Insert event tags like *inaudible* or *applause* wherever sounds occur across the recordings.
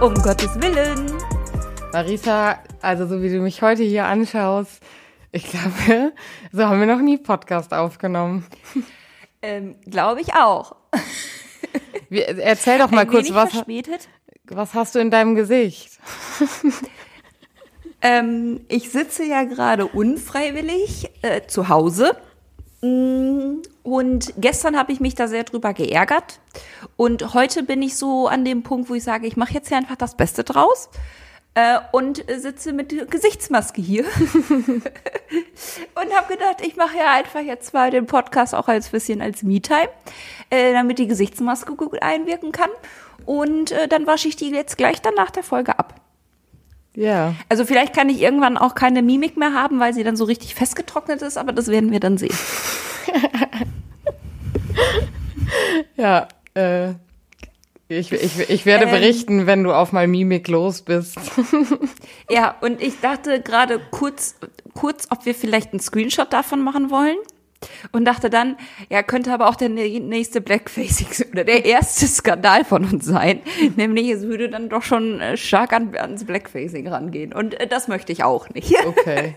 um Gottes Willen. Marisa, also so wie du mich heute hier anschaust, ich glaube, *laughs* so haben wir noch nie Podcast aufgenommen. Ähm, Glaube ich auch. *laughs* Wie, erzähl doch mal Ein kurz, was, verspätet. was hast du in deinem Gesicht? *laughs* Ähm, ich sitze ja gerade unfreiwillig äh, zu Hause. Mm, Und gestern habe ich mich da sehr drüber geärgert. Und heute bin ich so an dem Punkt, wo ich sage, ich mache jetzt hier einfach das Beste draus. Äh, und sitze mit Gesichtsmaske hier. *laughs* und habe gedacht, ich mache ja einfach jetzt mal den Podcast auch als bisschen als Me-Time, äh, damit die Gesichtsmaske gut einwirken kann. Und äh, dann wasche ich die jetzt gleich dann nach der Folge ab. Ja. Also vielleicht kann ich irgendwann auch keine Mimik mehr haben, weil sie dann so richtig festgetrocknet ist, aber das werden wir dann sehen. *laughs* Ja, äh, ich, ich, ich werde Ähm. berichten, wenn du auf mal Mimik los bist. Ja, und ich dachte gerade kurz, kurz, ob wir vielleicht einen Screenshot davon machen wollen. Und dachte dann, ja, könnte aber auch der nä- nächste Blackfacing *laughs* oder der erste Skandal von uns sein. Nämlich, es würde dann doch schon äh, stark an, ans Blackfacing rangehen. Und äh, das möchte ich auch nicht. *laughs* Okay.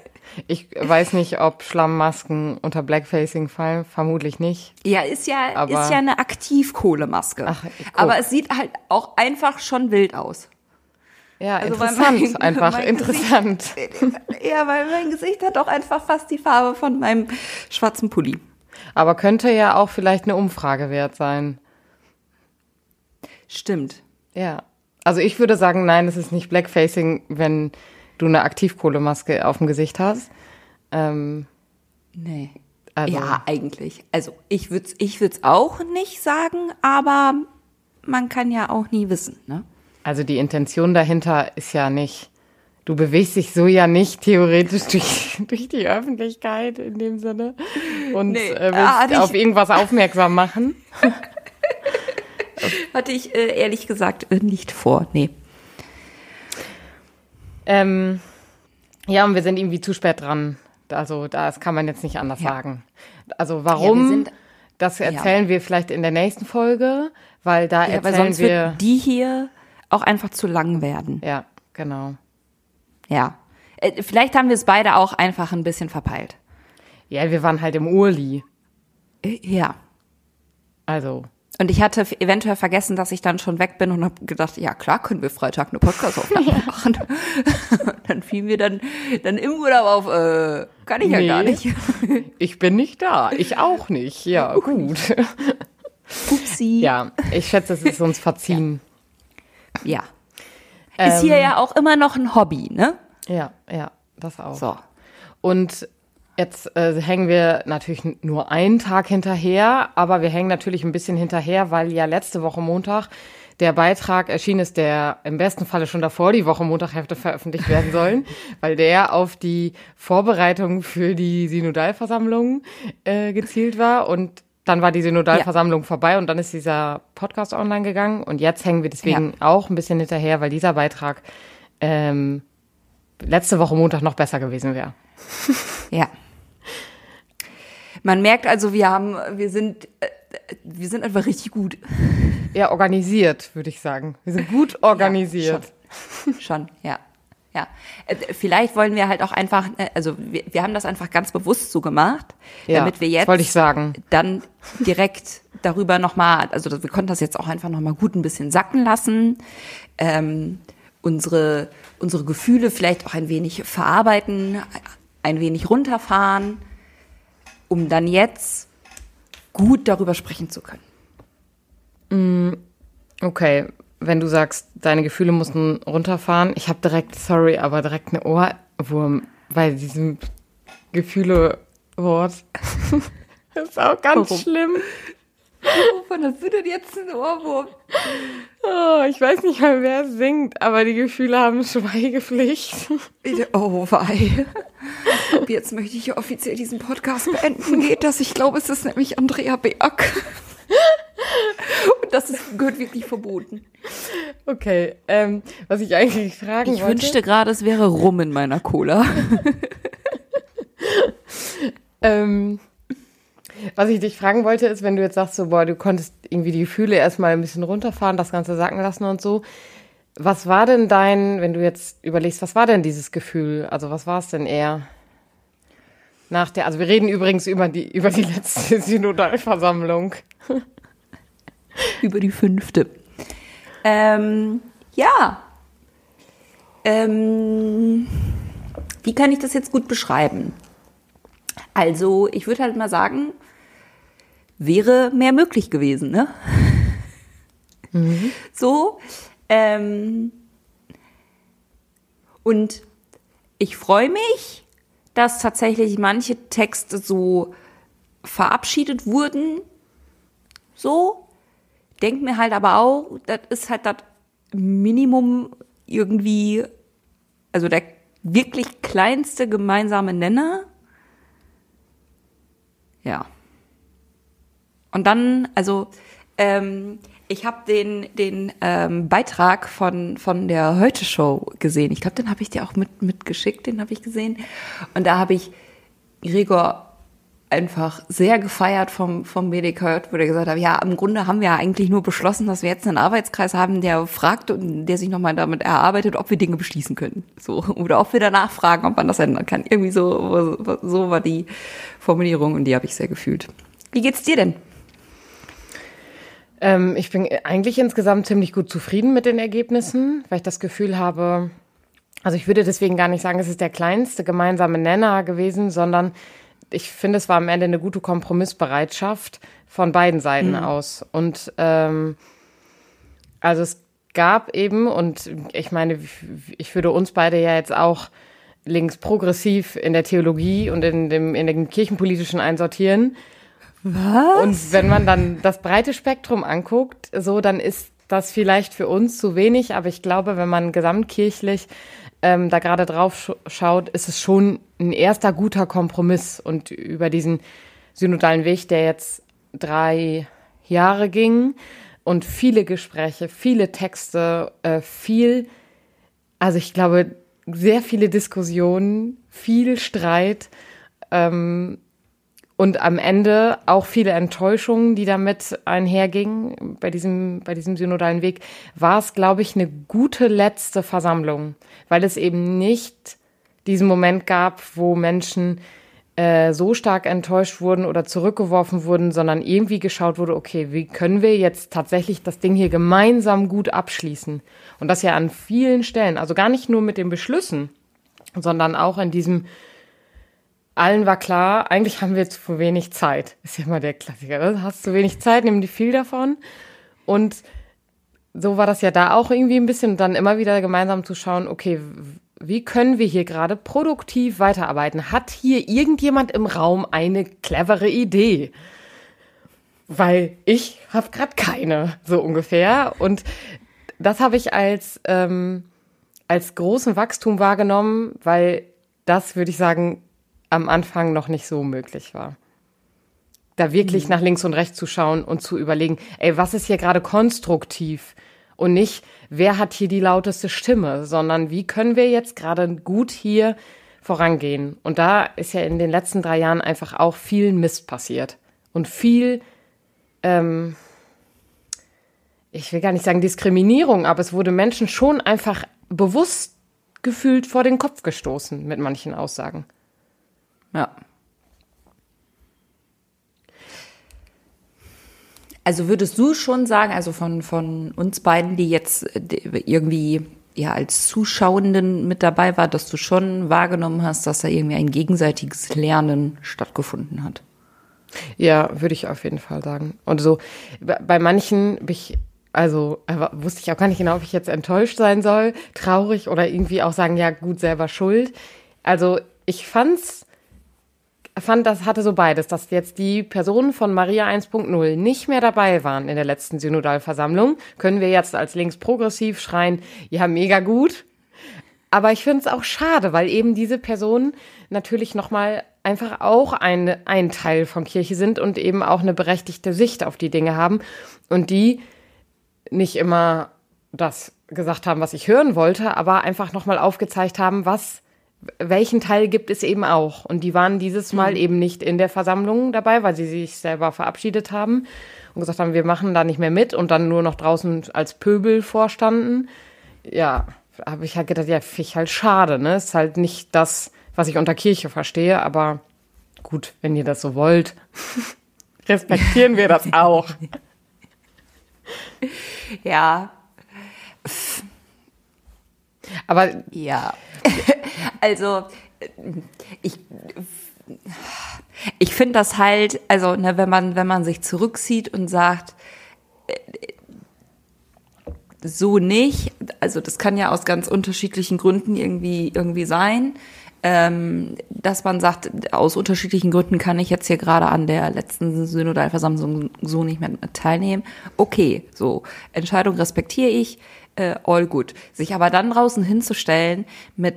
Ich weiß nicht, ob Schlammmasken unter Blackfacing fallen. Vermutlich nicht. Ja, ist ja, Aber- ist ja eine Aktivkohlemaske. Ach, aber es sieht halt auch einfach schon wild aus. Ja, Also, interessant. mein- einfach mein interessant. *laughs* Ja, weil mein Gesicht hat auch einfach fast die Farbe von meinem schwarzen Pulli. Aber könnte ja auch vielleicht eine Umfrage wert sein. Stimmt. Ja. Also ich würde sagen, nein, es ist nicht Blackfacing, wenn du eine Aktivkohlemaske auf dem Gesicht hast. Ähm, Nee. also, Ja, eigentlich. Also ich würde es ich würd's auch nicht sagen, aber man kann ja auch nie wissen. Ne? Also die Intention dahinter ist ja nicht, du bewegst dich so ja nicht theoretisch *laughs* durch, durch die Öffentlichkeit in dem Sinne und Nee, äh, ah, willst nicht- auf irgendwas aufmerksam machen. *laughs* Hatte ich äh, ehrlich gesagt äh, nicht vor. Nee. Ähm, ja, und wir sind irgendwie zu spät dran. Also das kann man jetzt nicht anders Ja. sagen. Also Ja, warum? sind- das erzählen wir vielleicht in der nächsten Folge, weil da Ja, weil erzählen sonst wir. die hier auch einfach zu lang werden. Ja, genau. Ja. Äh, vielleicht haben wir es beide auch einfach ein bisschen verpeilt. Ja, wir waren halt im Urli. Äh, ja. Also, Und ich hatte eventuell vergessen, dass ich dann schon weg bin und habe gedacht, ja klar, können wir Freitag eine Podcast-Aufnahme *laughs* machen. *laughs* dann fiel mir dann, dann im Urlaub auf, äh, kann ich ja Nee. gar nicht. *laughs* ich bin nicht da. Ich auch nicht. Ja, gut. Upsi. Ja, ich schätze, es ist uns verziehen. Ja. Ist hier ja auch immer noch ein Hobby, ne? Ja, ja, das auch. So. Und jetzt äh, hängen wir natürlich nur einen Tag hinterher, aber wir hängen natürlich ein bisschen hinterher, weil ja letzte Woche Montag der Beitrag erschienen ist, der im besten Falle schon davor die Woche Montag hätte veröffentlicht werden *laughs* sollen, weil der auf die Vorbereitung für die Synodalversammlung äh, gezielt war und dann war die Synodalversammlung vorbei und dann ist dieser Podcast online gegangen und jetzt hängen wir deswegen auch ein bisschen hinterher, weil dieser Beitrag ähm, letzte Woche Montag noch besser gewesen wäre. *laughs* Ja. Man merkt also, wir haben, wir sind, äh, wir sind einfach richtig gut. Ja, organisiert, würde ich sagen. Wir sind gut organisiert. Schon, ja. Ja. Äh, Vielleicht wollen wir halt auch einfach, äh, also wir, wir haben das einfach ganz bewusst so gemacht, Ja, damit wir jetzt wollte ich sagen. dann direkt darüber nochmal, also wir konnten das jetzt auch einfach nochmal gut ein bisschen sacken lassen, ähm, unsere, unsere Gefühle vielleicht auch ein wenig verarbeiten, ein wenig runterfahren, um dann jetzt gut darüber sprechen zu können. Okay, wenn du sagst, deine Gefühle mussten runterfahren, ich habe direkt, sorry, aber direkt eine Ohrwurm bei diesem Gefühle-Wort. *laughs* das ist auch ganz Warum? schlimm. Wovon hast du denn jetzt einen Ohrwurm? Oh, ich weiß nicht mal, wer es singt, aber die Gefühle haben *laughs* Schweigepflicht. Oh, wei. Ab jetzt möchte ich offiziell diesen Podcast beenden. Geht das? Ich glaube, es ist nämlich Andrea Berg. Und das ist, gehört wirklich verboten. Okay, ähm, was ich eigentlich fragen Ich wollte. wünschte gerade, es wäre Rum in meiner Cola. *laughs* Ähm, was ich dich fragen wollte, ist, wenn du jetzt sagst, so, boah, du konntest irgendwie die Gefühle erstmal ein bisschen runterfahren, das Ganze sacken lassen und so. Was war denn dein, wenn du jetzt überlegst, was war denn dieses Gefühl? Also was war es denn eher? Nach der, also wir reden übrigens über die, *laughs* über die letzte Synodalversammlung. über die fünfte. Ähm, ja. Ähm, wie kann ich das jetzt gut beschreiben? Also, ich würde halt mal sagen, wäre mehr möglich gewesen, ne? *laughs* Mhm. So. Ähm, und ich freue mich, dass tatsächlich manche Texte so verabschiedet wurden. So. Denk mir halt aber auch, das ist halt das Minimum irgendwie, also der wirklich kleinste gemeinsame Nenner. Ja. Und dann, also ähm, ich habe den, den ähm, Beitrag von, von der Heute-Show gesehen. Ich glaube, den habe ich dir auch mit, mitgeschickt, den habe ich gesehen. Und da habe ich Gregor einfach sehr gefeiert vom, vom Medic Hurt, wo der gesagt hat, ja, im Grunde haben wir ja eigentlich nur beschlossen, dass wir jetzt einen Arbeitskreis haben, der fragt und der sich nochmal damit erarbeitet, ob wir Dinge beschließen können. So. Oder ob wir danach fragen, ob man das ändern kann. Irgendwie so, so war die Formulierung und die habe ich sehr gefühlt. Wie geht's dir denn? Ähm, ich bin eigentlich insgesamt ziemlich gut zufrieden mit den Ergebnissen, weil ich das Gefühl habe, also ich würde deswegen gar nicht sagen, es ist der kleinste gemeinsame Nenner gewesen, sondern ich finde, es war am Ende eine gute Kompromissbereitschaft von beiden Seiten mhm. aus. Und ähm, also es gab eben, und ich meine, ich würde uns beide ja jetzt auch links progressiv in der Theologie und in dem, in dem kirchenpolitischen einsortieren. Was? Und wenn man dann das breite Spektrum anguckt, so, dann ist das vielleicht für uns zu wenig, aber ich glaube, wenn man gesamtkirchlich ähm, da gerade drauf schaut, ist es schon ein erster guter Kompromiss. Und über diesen synodalen Weg, der jetzt drei Jahre ging und viele Gespräche, viele Texte, äh, viel, also ich glaube, sehr viele Diskussionen, viel Streit. Ähm, und am Ende auch viele Enttäuschungen, die damit einhergingen bei diesem, bei diesem synodalen Weg, war es, glaube ich, eine gute letzte Versammlung, weil es eben nicht diesen Moment gab, wo Menschen äh, so stark enttäuscht wurden oder zurückgeworfen wurden, sondern irgendwie geschaut wurde, okay, wie können wir jetzt tatsächlich das Ding hier gemeinsam gut abschließen? Und das ja an vielen Stellen, also gar nicht nur mit den Beschlüssen, sondern auch in diesem allen war klar, eigentlich haben wir zu wenig Zeit. Ist ja immer der Klassiker. Ne? Hast zu wenig Zeit, nimm die viel davon. Und so war das ja da auch irgendwie ein bisschen. Und dann immer wieder gemeinsam zu schauen, okay, wie können wir hier gerade produktiv weiterarbeiten? Hat hier irgendjemand im Raum eine clevere Idee? Weil ich habe gerade keine, so ungefähr. Und das habe ich als, ähm, als großen Wachstum wahrgenommen, weil das, würde ich sagen, am Anfang noch nicht so möglich war. Da wirklich mhm. nach links und rechts zu schauen und zu überlegen, ey, was ist hier gerade konstruktiv? Und nicht, wer hat hier die lauteste Stimme, sondern wie können wir jetzt gerade gut hier vorangehen? Und da ist ja in den letzten drei Jahren einfach auch viel Mist passiert. Und viel, ähm, ich will gar nicht sagen Diskriminierung, aber es wurde Menschen schon einfach bewusst gefühlt vor den Kopf gestoßen mit manchen Aussagen. Ja. Also würdest du schon sagen, also von, von uns beiden, die jetzt irgendwie ja als Zuschauenden mit dabei war, dass du schon wahrgenommen hast, dass da irgendwie ein gegenseitiges Lernen stattgefunden hat? Ja, würde ich auf jeden Fall sagen. Und so, bei manchen bin ich, also wusste ich auch gar nicht genau, ob ich jetzt enttäuscht sein soll, traurig oder irgendwie auch sagen, ja gut, selber schuld. Also ich fand's fand, das hatte so beides, dass jetzt die Personen von Maria 1.0 nicht mehr dabei waren in der letzten Synodalversammlung, können wir jetzt als links progressiv schreien, ja, mega gut. Aber ich finde es auch schade, weil eben diese Personen natürlich nochmal einfach auch ein, ein Teil von Kirche sind und eben auch eine berechtigte Sicht auf die Dinge haben und die nicht immer das gesagt haben, was ich hören wollte, aber einfach nochmal aufgezeigt haben, was welchen Teil gibt es eben auch. Und die waren dieses Mal mhm. eben nicht in der Versammlung dabei, weil sie sich selber verabschiedet haben und gesagt haben, wir machen da nicht mehr mit und dann nur noch draußen als Pöbel vorstanden. ja, habe ich halt gedacht, ja, finde ich halt schade, ne? Ist halt nicht das, was ich unter Kirche verstehe, aber gut, wenn ihr das so wollt, *laughs* respektieren wir das *laughs* auch. Ja. Aber ja. *laughs* also ich ich finde das halt, also ne, wenn man wenn man sich zurückzieht und sagt so nicht, also das kann ja aus ganz unterschiedlichen Gründen irgendwie irgendwie sein ähm, dass man sagt, aus unterschiedlichen Gründen kann ich jetzt hier gerade an der letzten Synodalversammlung so nicht mehr teilnehmen. Okay, so, Entscheidung respektiere ich, äh, all good. Sich aber dann draußen hinzustellen mit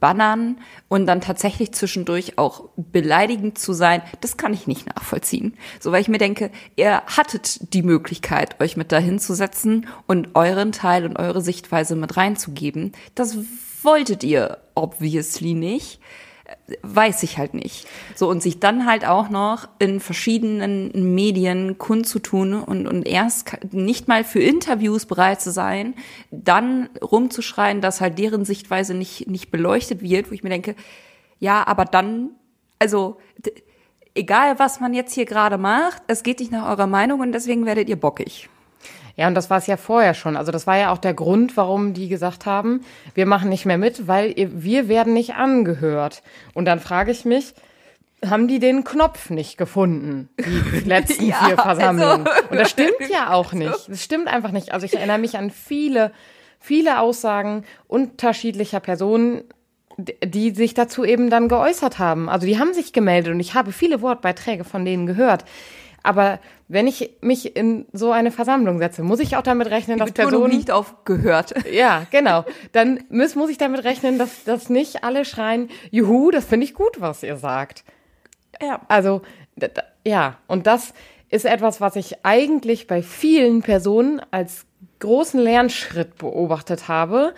Bannern und dann tatsächlich zwischendurch auch beleidigend zu sein, das kann ich nicht nachvollziehen. So, weil ich mir denke, ihr hattet die Möglichkeit, euch mit dahin zu setzen und euren Teil und eure Sichtweise mit reinzugeben. Das wolltet ihr obviously nicht. Weiß ich halt nicht. So, und sich dann halt auch noch in verschiedenen Medien kundzutun und, und erst nicht mal für Interviews bereit zu sein, dann rumzuschreien, dass halt deren Sichtweise nicht, nicht beleuchtet wird, wo ich mir denke, ja, aber dann, also, egal was man jetzt hier gerade macht, es geht nicht nach eurer Meinung und deswegen werdet ihr bockig. Ja, und das war es ja vorher schon. Also das war ja auch der Grund, warum die gesagt haben, wir machen nicht mehr mit, weil wir werden nicht angehört. Und dann frage ich mich, haben die den Knopf nicht gefunden, die *laughs* letzten ja, vier Versammlungen. Also, und das stimmt ja *laughs* auch nicht. Das stimmt einfach nicht. Also ich erinnere mich an viele, viele Aussagen unterschiedlicher Personen, die sich dazu eben dann geäußert haben. Also die haben sich gemeldet und ich habe viele Wortbeiträge von denen gehört. Aber wenn ich mich in so eine Versammlung setze, muss ich auch damit rechnen, dass Personen nicht auf gehört. *laughs* Ja, genau. Dann muss, muss ich damit rechnen, dass, dass nicht alle schreien, juhu, das finde ich gut, was ihr sagt. Ja. Also, ja, und das ist etwas, was ich eigentlich bei vielen Personen als großen Lernschritt beobachtet habe.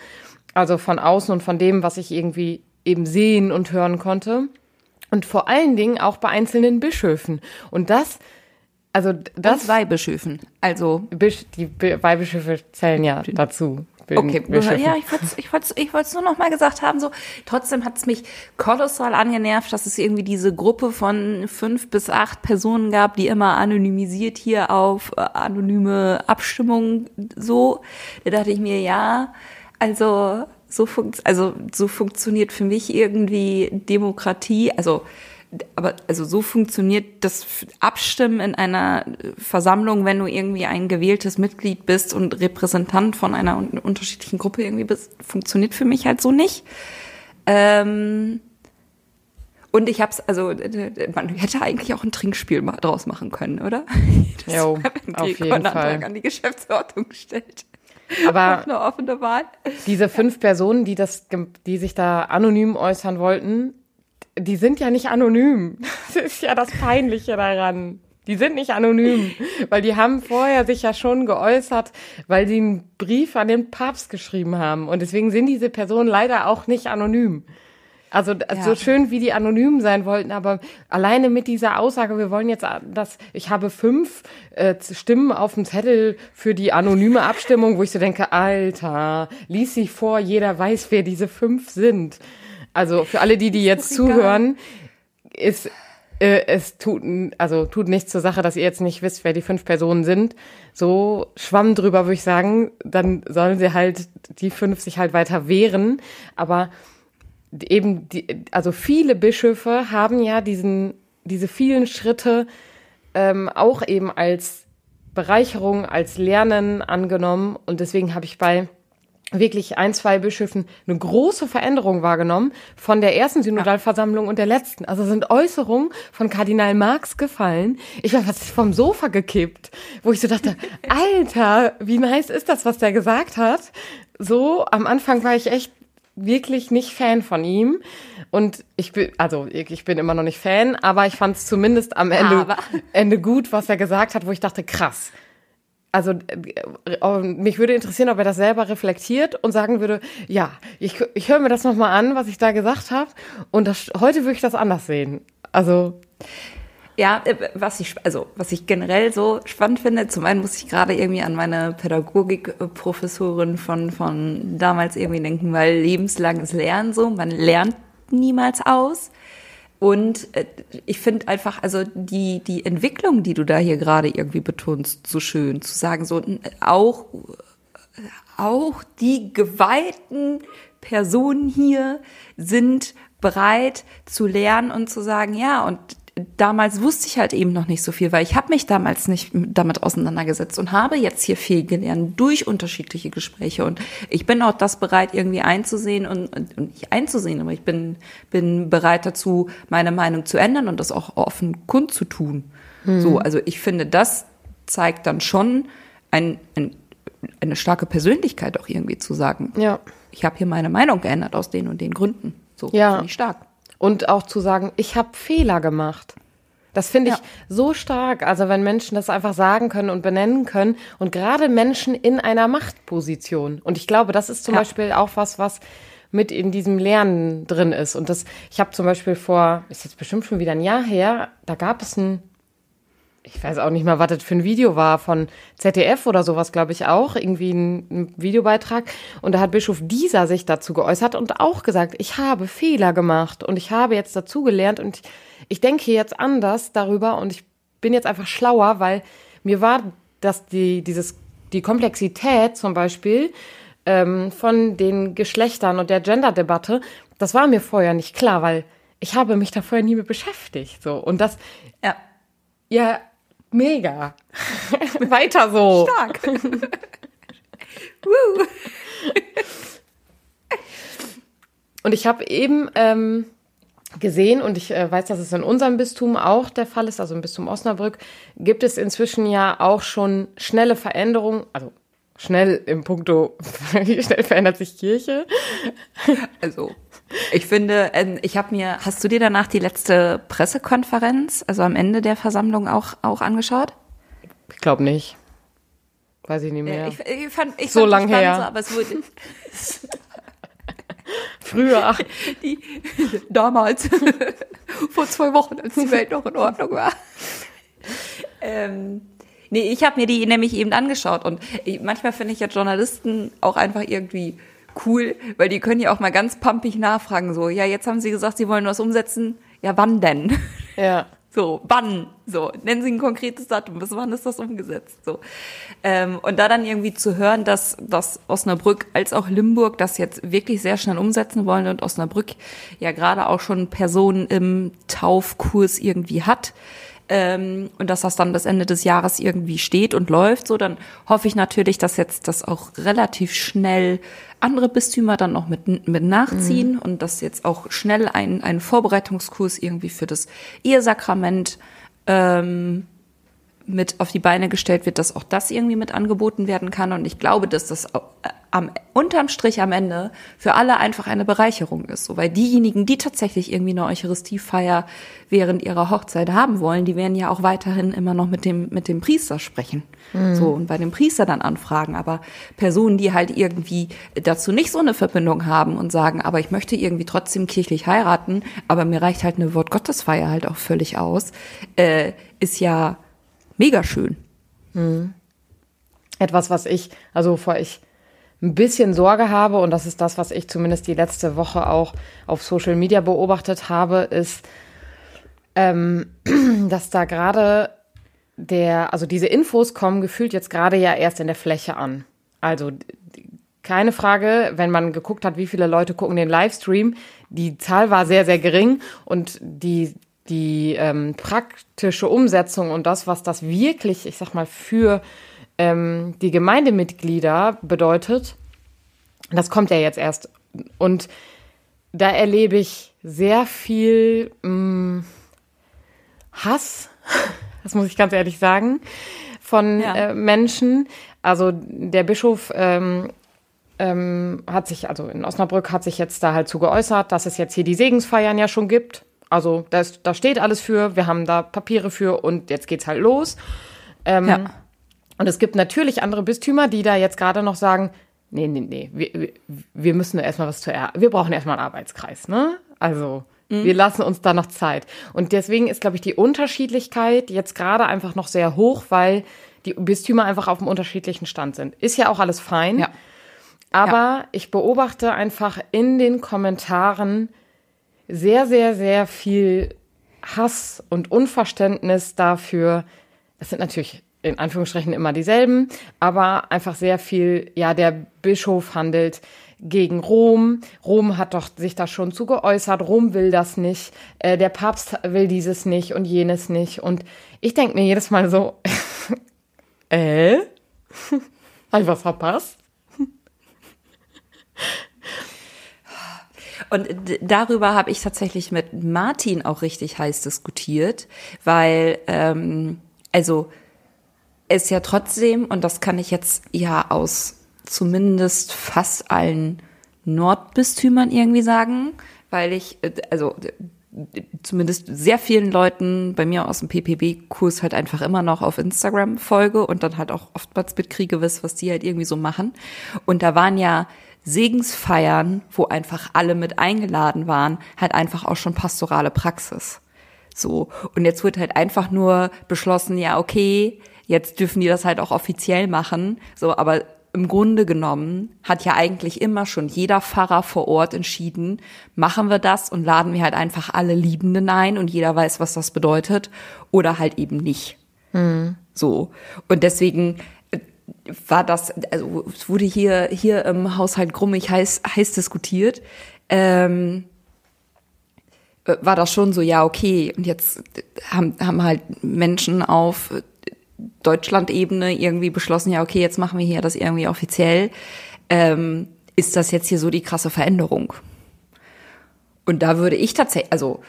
Also von außen und von dem, was ich irgendwie eben sehen und hören konnte. Und vor allen Dingen auch bei einzelnen Bischöfen. Und das also das und Weihbischöfen. Also Bisch, die Weihbischöfe zählen ja dazu. Okay, Bischöfen. ja, ich wollte ich wollte ich wollte nur noch mal gesagt haben so. Trotzdem hat es mich kolossal angenervt, dass es irgendwie diese Gruppe von fünf bis acht Personen gab, die immer anonymisiert hier auf äh, anonyme Abstimmung so. Da dachte ich mir ja, also so funkt also so funktioniert für mich irgendwie Demokratie. Also aber also so funktioniert das Abstimmen in einer Versammlung, wenn du irgendwie ein gewähltes Mitglied bist und Repräsentant von einer unterschiedlichen Gruppe irgendwie bist, funktioniert für mich halt so nicht. Ähm und ich hab's, also man hätte eigentlich auch ein Trinkspiel mal draus machen können, oder? *laughs* Das jo, auf jeden Fall. an die Geschäftsordnung stellt. *laughs* Aber eine offene Wahl. Diese fünf Personen, die das, die sich da anonym äußern wollten, die sind ja nicht anonym. *laughs* Das ist ja das Peinliche daran. Die sind nicht anonym, weil die haben vorher sich ja schon geäußert, weil sie einen Brief an den Papst geschrieben haben. Und deswegen sind diese Personen leider auch nicht anonym. Also ja. so schön, wie die anonym sein wollten, aber alleine mit dieser Aussage, wir wollen jetzt, dass ich habe fünf äh, Stimmen auf dem Zettel für die anonyme Abstimmung, wo ich so denke, Alter, lies sie vor, jeder weiß, wer diese fünf sind. Also für alle die, die jetzt zuhören, ist äh, es tut also tut nichts zur Sache, dass ihr jetzt nicht wisst, wer die fünf Personen sind. So schwamm drüber, würde ich sagen. Dann sollen sie halt die fünf sich halt weiter wehren. Aber eben die, also viele Bischöfe haben ja diesen diese vielen Schritte ähm, auch eben als Bereicherung, als Lernen angenommen. Und deswegen habe ich bei wirklich ein, zwei Bischöfen eine große Veränderung wahrgenommen von der ersten Synodalversammlung und der letzten. Also sind Äußerungen von Kardinal Marx gefallen. Ich war fast vom Sofa gekippt, wo ich so dachte, *laughs* Alter, wie nice ist das, was der gesagt hat? So, am Anfang war ich echt wirklich nicht Fan von ihm. Und ich bin, also ich bin immer noch nicht Fan, aber ich fand es zumindest am Ende, Ende gut, was er gesagt hat, wo ich dachte, krass also mich würde interessieren, ob er das selber reflektiert und sagen würde, ja, ich, ich höre mir das nochmal an, was ich da gesagt habe und das, heute würde ich das anders sehen. Also Ja, äh, was ich, also, was ich generell so spannend finde, zum einen muss ich gerade irgendwie an meine Pädagogikprofessorin von, von damals irgendwie denken, weil lebenslanges Lernen so, man lernt niemals aus. Und äh, ich finde einfach, also die, die Entwicklung, die du da hier gerade irgendwie betonst, so schön zu sagen, so auch, auch die geweihten Personen hier sind bereit zu lernen und zu sagen, ja, und damals wusste ich halt eben noch nicht so viel, weil ich habe mich damals nicht damit auseinandergesetzt und habe jetzt hier viel gelernt durch unterschiedliche Gespräche und ich bin auch das bereit irgendwie einzusehen und, und, und nicht einzusehen, aber ich bin bin bereit dazu, meine Meinung zu ändern und das auch offen kundzutun. Hm. So, also ich finde, das zeigt dann schon ein, ein, eine starke Persönlichkeit auch irgendwie zu sagen. Ja. Ich habe hier meine Meinung geändert aus den und den Gründen. So, ja. finde ich stark. Und auch zu sagen, ich habe Fehler gemacht. Das finde ich ja. so stark. Also wenn Menschen das einfach sagen können und benennen können und gerade Menschen in einer Machtposition. Und ich glaube, das ist zum ja. Beispiel auch was, was mit in diesem Lernen drin ist. Und das, ich habe zum Beispiel vor, ist jetzt bestimmt schon wieder ein Jahr her, da gab es ein ich weiß auch nicht mal, was das für ein Video war, von ZDF oder sowas, glaube ich auch, irgendwie ein, ein, Videobeitrag. Und da hat Bischof Dieser sich dazu geäußert und auch gesagt, ich habe Fehler gemacht und ich habe jetzt dazugelernt und ich, ich denke jetzt anders darüber und ich bin jetzt einfach schlauer, weil mir war dass die, dieses, die Komplexität zum Beispiel ähm, von den Geschlechtern und der Gender-Debatte, das war mir vorher nicht klar, weil ich habe mich da vorher nie mit beschäftigt. So. Und das, ja, ja, Mega. *laughs* Weiter so. Stark. *laughs* und ich habe eben ähm, gesehen, und ich äh, weiß, dass es in unserem Bistum auch der Fall ist, also im Bistum Osnabrück, gibt es inzwischen ja auch schon schnelle Veränderungen, also schnell im Punkto, *laughs* wie schnell verändert sich Kirche? Also ich finde, ähm, ich habe mir, hast du dir danach die letzte Pressekonferenz, also am Ende der Versammlung auch, auch angeschaut? Ich glaube nicht. Weiß ich nicht mehr. Ich, ich fand, ich so fand lang her. So, aber es wurde *laughs* Früher. Die, damals, *laughs* vor zwei Wochen, als die Welt noch in Ordnung war. Ähm, nee, ich habe mir die nämlich eben angeschaut und manchmal finde ich ja Journalisten auch einfach irgendwie cool, weil die können ja auch mal ganz pumpig nachfragen, so, ja, jetzt haben sie gesagt, sie wollen was umsetzen, ja, wann denn? *laughs* Ja. So, wann? So, nennen Sie ein konkretes Datum, bis wann ist das umgesetzt? So. Ähm, und da dann irgendwie zu hören, dass, dass Osnabrück als auch Limburg das jetzt wirklich sehr schnell umsetzen wollen und Osnabrück ja gerade auch schon Personen im Taufkurs irgendwie hat, ähm, und dass das dann bis Ende des Jahres irgendwie steht und läuft, so dann hoffe ich natürlich, dass jetzt das auch relativ schnell andere Bistümer dann noch mit, mit nachziehen mhm. und dass jetzt auch schnell ein, ein Vorbereitungskurs irgendwie für das Ehesakrament ähm, mit auf die Beine gestellt wird, dass auch das irgendwie mit angeboten werden kann. Und ich glaube, dass das äh, am, unterm Strich am Ende für alle einfach eine Bereicherung ist. So, weil diejenigen, die tatsächlich irgendwie eine Eucharistiefeier während ihrer Hochzeit haben wollen, die werden ja auch weiterhin immer noch mit dem, mit dem Priester sprechen. Mhm. So, und bei dem Priester dann anfragen. Aber Personen, die halt irgendwie dazu nicht so eine Verbindung haben und sagen, aber ich möchte irgendwie trotzdem kirchlich heiraten, aber mir reicht halt eine Wortgottesfeier halt auch völlig aus, äh, ist ja mega schön. Mhm. Etwas, was ich, also vor ich ein bisschen Sorge habe, und das ist das, was ich zumindest die letzte Woche auch auf Social Media beobachtet habe, ist, ähm, *clears throat* dass da gerade der, also diese Infos kommen gefühlt jetzt gerade ja erst in der Fläche an. Also keine Frage, wenn man geguckt hat, wie viele Leute gucken den Livestream, die Zahl war sehr, sehr gering und die die ähm, praktische Umsetzung und das, was das wirklich, ich sag mal, für ähm, die Gemeindemitglieder bedeutet, das kommt ja jetzt erst. Und da erlebe ich sehr viel mh, mm, Hass, *laughs* das muss ich ganz ehrlich sagen, von ja. äh, Menschen. Also der Bischof ähm, ähm, hat sich, also in Osnabrück hat sich jetzt da halt zu geäußert, dass es jetzt hier die Segensfeiern ja schon gibt also da, ist, da steht alles für, wir haben da Papiere für und jetzt geht's halt los. Ähm, ja. Und es gibt natürlich andere Bistümer, die da jetzt gerade noch sagen, nee, nee, nee, wir, wir müssen erstmal was zu er wir brauchen erstmal einen Arbeitskreis, ne? Also Wir lassen uns da noch Zeit. Und deswegen ist, glaube ich, die Unterschiedlichkeit jetzt gerade einfach noch sehr hoch, weil die Bistümer einfach auf einem unterschiedlichen Stand sind. Ist ja auch alles fein. Ja. Aber ich beobachte einfach in den Kommentaren sehr, sehr, sehr viel Hass und Unverständnis dafür. Es sind natürlich in Anführungsstrichen immer dieselben, aber einfach sehr viel, ja, der Bischof handelt gegen Rom. Rom hat doch sich da schon zu geäußert. Rom will das nicht. Äh, der Papst will dieses nicht und jenes nicht. Und ich denke mir jedes Mal so, *laughs* äh? *laughs* Habe ich was verpasst? Und darüber habe ich tatsächlich mit Martin auch richtig heiß diskutiert, weil, ähm, also es ja trotzdem, und das kann ich jetzt ja aus zumindest fast allen Nordbistümern irgendwie sagen, weil ich, äh, also zumindest sehr vielen Leuten bei mir aus dem PPB-Kurs halt einfach immer noch auf Instagram folge und dann halt auch oftmals mitkriege, was, was die halt irgendwie so machen. Und da waren ja Segensfeiern, wo einfach alle mit eingeladen waren, halt einfach auch schon pastorale Praxis. So. Und jetzt wird halt einfach nur beschlossen, ja, okay, jetzt dürfen die das halt auch offiziell machen. So, aber im Grunde genommen hat ja eigentlich immer schon jeder Pfarrer vor Ort entschieden, machen wir das und laden wir halt einfach alle Liebenden ein und jeder weiß, was das bedeutet oder halt eben nicht. So. Und deswegen war das, also es wurde hier, hier im Haushalt Grummig heiß, heiß diskutiert. Ähm, äh, war das schon so, ja, okay, und jetzt haben, haben halt Menschen auf Deutschland-Ebene irgendwie beschlossen, ja, okay, jetzt machen wir hier das irgendwie offiziell. Ähm, ist das jetzt hier so die krasse Veränderung? Und da würde ich tatsächlich, also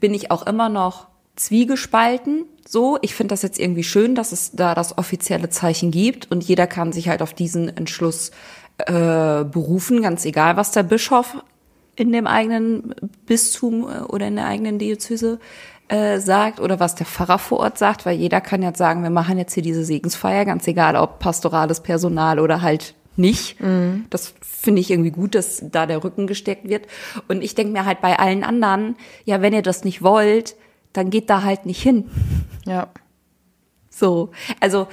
bin ich auch immer noch zwiegespalten. So, ich finde das jetzt irgendwie schön, dass es da das offizielle Zeichen gibt und jeder kann sich halt auf diesen Entschluss äh, berufen, ganz egal, was der Bischof in dem eigenen Bistum äh, oder in der eigenen Diözese äh, sagt oder was der Pfarrer vor Ort sagt, weil jeder kann jetzt sagen, wir machen jetzt hier diese Segensfeier, ganz egal, ob pastorales Personal oder halt nicht. Das finde ich irgendwie gut, dass da der Rücken gesteckt wird. Und ich denke mir halt bei allen anderen, ja, wenn ihr das nicht wollt, dann geht da halt nicht hin. Ja. So, also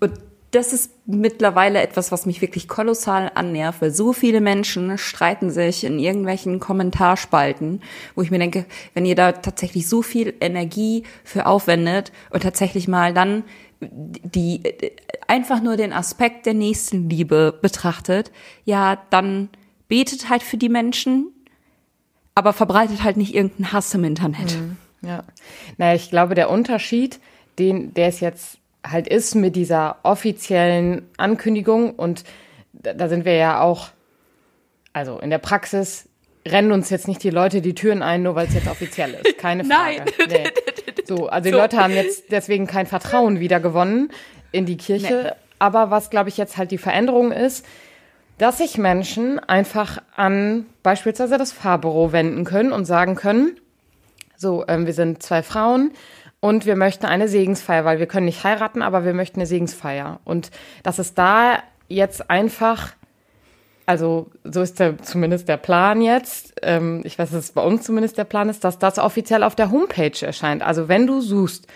und das ist mittlerweile etwas, was mich wirklich kolossal annervt, weil so viele Menschen streiten sich in irgendwelchen Kommentarspalten, wo ich mir denke, wenn ihr da tatsächlich so viel Energie für aufwendet und tatsächlich mal dann die einfach nur den Aspekt der Nächstenliebe betrachtet, ja, dann betet halt für die Menschen, aber verbreitet halt nicht irgendeinen Hass im Internet. Ja. Naja, ich glaube, der Unterschied, den, der es jetzt halt ist mit dieser offiziellen Ankündigung und da, da sind wir ja auch, also in der Praxis rennen uns jetzt nicht die Leute die Türen ein, nur weil es jetzt offiziell ist. *laughs* Keine Frage. Nein. Nee. So, also die *laughs* Leute haben jetzt deswegen kein Vertrauen wieder gewonnen in die Kirche. Aber was, glaube ich, jetzt halt die Veränderung ist, dass sich Menschen einfach an beispielsweise das Fahrbüro wenden können und sagen können, so, ähm, wir sind zwei Frauen und wir möchten eine Segensfeier, weil wir können nicht heiraten, aber wir möchten eine Segensfeier. Und dass es da jetzt einfach, also so ist der, zumindest der Plan jetzt, ähm, ich weiß, dass es bei uns zumindest der Plan ist, dass das offiziell auf der Homepage erscheint. Also wenn du suchst,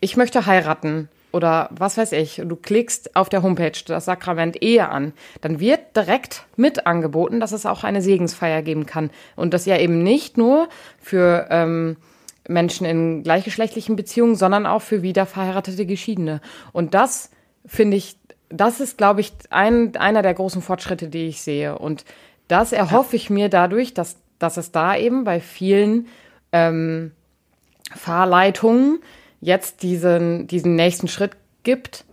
ich möchte heiraten oder was weiß ich, du klickst auf der Homepage das Sakrament Ehe an, dann wird direkt mit angeboten, dass es auch eine Segensfeier geben kann. Und das ja eben nicht nur für ähm, Menschen in gleichgeschlechtlichen Beziehungen, sondern auch für wieder verheiratete Geschiedene. Und das finde ich, das ist, glaube ich, ein, einer der großen Fortschritte, die ich sehe. Und das erhoffe ich mir dadurch, dass, dass es da eben bei vielen ähm, Fahrleitungen jetzt diesen, diesen nächsten Schritt gibt,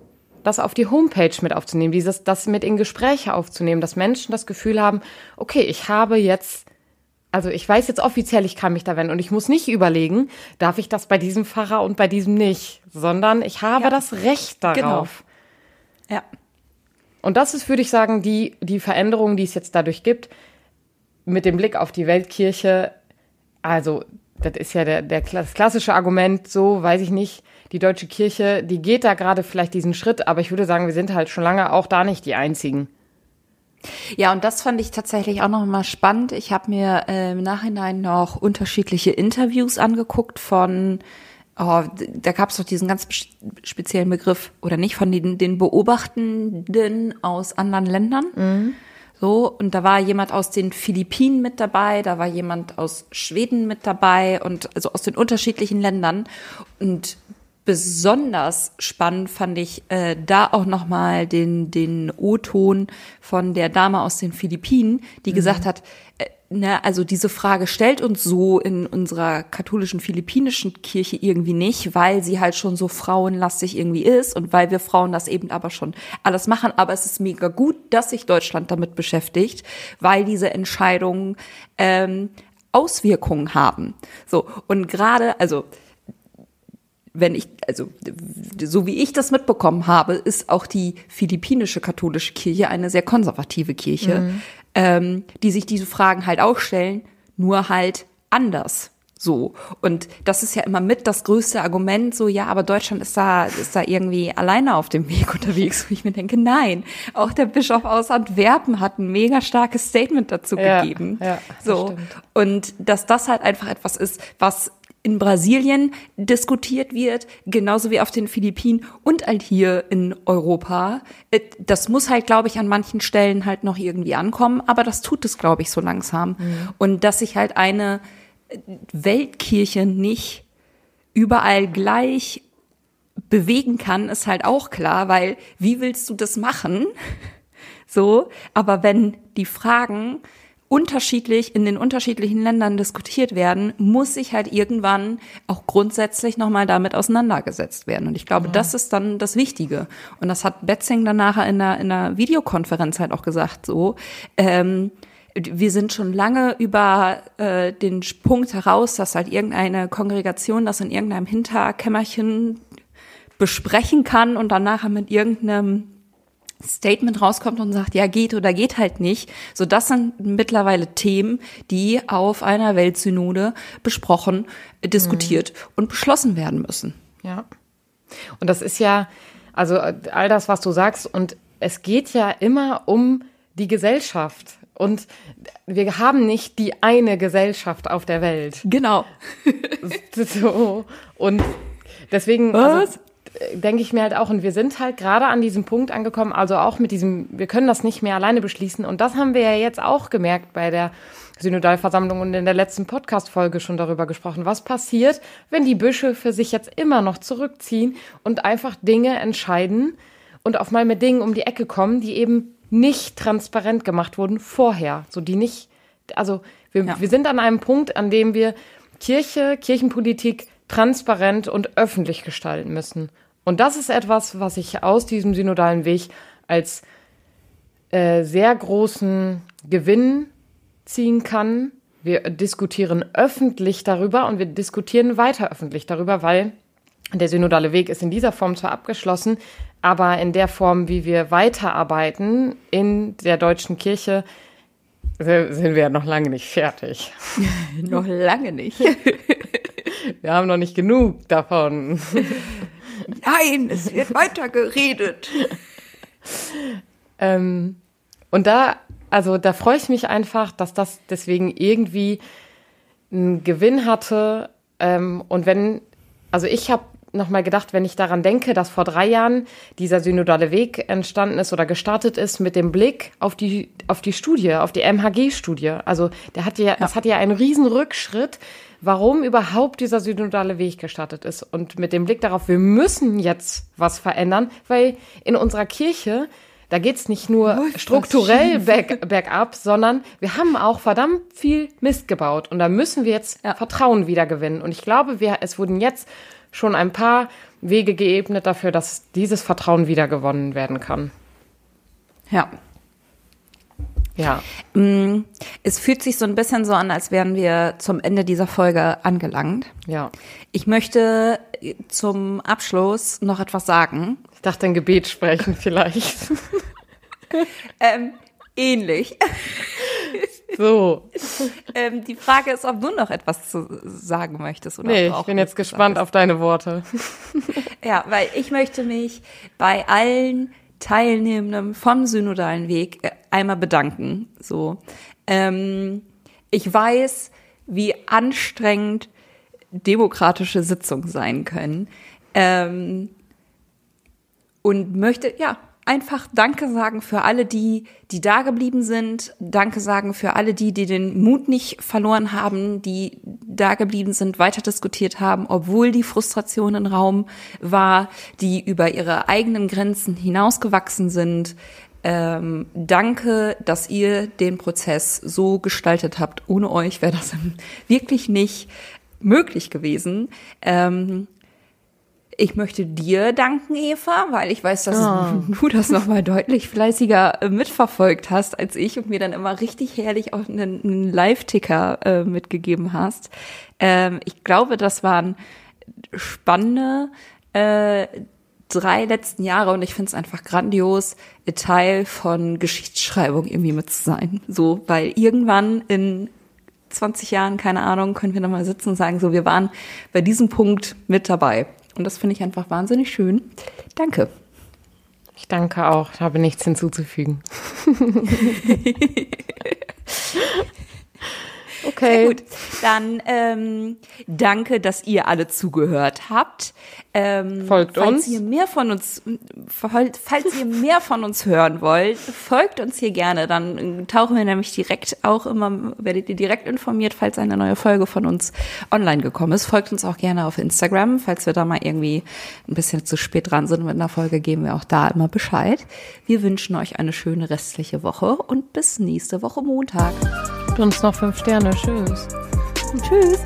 das auf die Homepage mit aufzunehmen, dieses, das mit in Gespräche aufzunehmen, dass Menschen das Gefühl haben, okay, ich habe jetzt, also ich weiß jetzt offiziell, ich kann mich da wenden und ich muss nicht überlegen, darf ich das bei diesem Pfarrer und bei diesem nicht, sondern ich habe Ja. das Recht darauf. Ja. Und das ist, würde ich sagen, die, die Veränderung, die es jetzt dadurch gibt, mit dem Blick auf die Weltkirche. Also, das ist ja der, der, das klassische Argument, so weiß ich nicht, die deutsche Kirche, die geht da gerade vielleicht diesen Schritt, aber ich würde sagen, wir sind halt schon lange auch da nicht die Einzigen. Ja, und das fand ich tatsächlich auch noch mal spannend. Ich habe mir äh, im Nachhinein noch unterschiedliche Interviews angeguckt von, oh, da gab es doch diesen ganz speziellen Begriff, oder nicht, von den, den Beobachtenden aus anderen Ländern. Mhm. So, und da war jemand aus den Philippinen mit dabei, da war jemand aus Schweden mit dabei und also aus den unterschiedlichen Ländern. Und besonders spannend fand ich äh, da auch noch mal den den O-Ton von der Dame aus den Philippinen, die mhm. gesagt hat, äh, ne, also diese Frage stellt uns so in unserer katholischen philippinischen Kirche irgendwie nicht, weil sie halt schon so frauenlastig irgendwie ist und weil wir Frauen das eben aber schon alles machen. Aber es ist mega gut, dass sich Deutschland damit beschäftigt, weil diese Entscheidungen ähm, Auswirkungen haben. So und gerade also wenn ich, also so wie ich das mitbekommen habe, ist auch die philippinische katholische Kirche eine sehr konservative Kirche, mhm. ähm, die sich diese Fragen halt auch stellen, nur halt anders. So. Und das ist ja immer mit das größte Argument, so, ja, aber Deutschland ist da, ist da irgendwie alleine auf dem Weg *laughs* unterwegs. Wo ich mir denke, nein. Auch der Bischof aus Antwerpen hat ein mega starkes Statement dazu ja, gegeben. Ja, so. Stimmt. Und dass das halt einfach etwas ist, was in Brasilien diskutiert wird, genauso wie auf den Philippinen und halt hier in Europa. Äh, das muss halt, glaube ich, an manchen Stellen halt noch irgendwie ankommen, aber das tut es, glaube ich, so langsam. Mhm. Und dass sich halt eine Weltkirche nicht überall gleich bewegen kann, ist halt auch klar, weil wie willst du das machen? *laughs* So, aber wenn die Fragen unterschiedlich in den unterschiedlichen Ländern diskutiert werden, muss sich halt irgendwann auch grundsätzlich nochmal damit auseinandergesetzt werden. Und ich glaube, ja. das ist dann das Wichtige. Und das hat Betzing dann nachher in einer, in einer Videokonferenz halt auch gesagt, so, ähm, wir sind schon lange über äh, den Punkt heraus, dass halt irgendeine Kongregation das in irgendeinem Hinterkämmerchen besprechen kann und dann nachher mit irgendeinem Statement rauskommt und sagt, ja, geht oder geht halt nicht. So, das sind mittlerweile Themen, die auf einer Weltsynode besprochen, äh, diskutiert mhm. und beschlossen werden müssen. Ja. Und das ist ja, also all das, was du sagst, und es geht ja immer um die Gesellschaft. Und wir haben nicht die eine Gesellschaft auf der Welt. Genau. *laughs* so. Und deswegen. Also was? Also, denke ich mir halt auch, und wir sind halt gerade an diesem Punkt angekommen, also auch mit diesem, wir können das nicht mehr alleine beschließen. Und das haben wir ja jetzt auch gemerkt bei der Synodalversammlung und in der letzten Podcast-Folge schon darüber gesprochen. Was passiert, wenn die Bischöfe sich jetzt immer noch zurückziehen und einfach Dinge entscheiden und auf mal mit Dingen um die Ecke kommen, die eben nicht transparent gemacht wurden vorher. So die nicht, also wir, ja. wir sind an einem Punkt, an dem wir Kirche, Kirchenpolitik transparent und öffentlich gestalten müssen. Und das ist etwas, was ich aus diesem synodalen Weg als äh, sehr großen Gewinn ziehen kann. Wir diskutieren öffentlich darüber und wir diskutieren weiter öffentlich darüber, weil der synodale Weg ist in dieser Form zwar abgeschlossen, aber in der Form, wie wir weiterarbeiten in der deutschen Kirche, sind wir ja noch lange nicht fertig. *laughs* noch lange nicht. *laughs* wir haben noch nicht genug davon. *laughs* Nein, es wird weiter geredet. ähm, und da, also da freue ich mich einfach, dass das deswegen irgendwie einen Gewinn hatte. Ähm, und wenn, also ich habe nochmal gedacht, wenn ich daran denke, dass vor drei Jahren dieser synodale Weg entstanden ist oder gestartet ist mit dem Blick auf die, auf die Studie, auf die MHG-Studie. Also der hat ja, ja, das hat ja einen riesen Rückschritt warum überhaupt dieser synodale Weg gestartet ist. Und mit dem Blick darauf, wir müssen jetzt was verändern, weil in unserer Kirche, da geht's nicht nur Läuft strukturell bergab, sondern wir haben auch verdammt viel Mist gebaut. Und da müssen wir jetzt ja. Vertrauen wiedergewinnen. Und ich glaube, wir, es wurden jetzt schon ein paar Wege geebnet dafür, dass dieses Vertrauen wiedergewonnen werden kann. Ja, ja. Mm, es fühlt sich so ein bisschen so an, als wären wir zum Ende dieser Folge angelangt. Ja. Ich möchte zum Abschluss noch etwas sagen. Ich dachte, ein Gebet sprechen *laughs* vielleicht. ähm, ähnlich. *laughs* So. ähm, die Frage ist, ob du noch etwas zu sagen möchtest. Oder nee, ich bin jetzt gespannt auf deine Worte. *laughs* ja, weil ich möchte mich bei allen Teilnehmenden vom synodalen Weg äh, einmal bedanken. So, ähm, ich weiß, wie anstrengend demokratische Sitzungen sein können. Ähm, und möchte, ja, einfach Danke sagen für alle die, die da geblieben sind. Danke sagen für alle die, die den Mut nicht verloren haben, die da geblieben sind, weiter diskutiert haben, obwohl die Frustration im Raum war, die über ihre eigenen Grenzen hinausgewachsen sind. Ähm, danke, dass ihr den Prozess so gestaltet habt. Ohne euch wäre das *laughs* wirklich nicht möglich gewesen. Ähm, ich möchte dir danken, Eva, weil ich weiß, dass oh. *laughs* du das nochmal deutlich fleißiger äh, mitverfolgt hast als ich und mir dann immer richtig herrlich auch einen, einen Live-Ticker äh, mitgegeben hast. Ähm, ich glaube, das waren spannende äh, drei letzten Jahre und ich finde es einfach grandios, Teil von Geschichtsschreibung irgendwie mit zu sein. So, weil irgendwann in 20 Jahren, keine Ahnung, können wir nochmal sitzen und sagen, so, wir waren bei diesem Punkt mit dabei. Und das finde ich einfach wahnsinnig schön. Danke. Ich danke auch. Ich habe nichts hinzuzufügen. *laughs* Okay. Sehr gut. Dann ähm, danke, dass ihr alle zugehört habt. Ähm, folgt falls uns. Ihr mehr von uns, falls ihr mehr von uns hören wollt, folgt uns hier gerne. Dann tauchen wir nämlich direkt auch immer, werdet ihr direkt informiert, falls eine neue Folge von uns online gekommen ist. Folgt uns auch gerne auf Instagram. Falls wir da mal irgendwie ein bisschen zu spät dran sind mit einer Folge, geben wir auch da immer Bescheid. Wir wünschen euch eine schöne restliche Woche und bis nächste Woche Montag. Gebt uns noch fünf Sterne. Tschüss. Tschüss.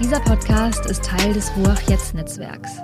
Dieser Podcast ist Teil des Ruach Jetzt Netzwerks.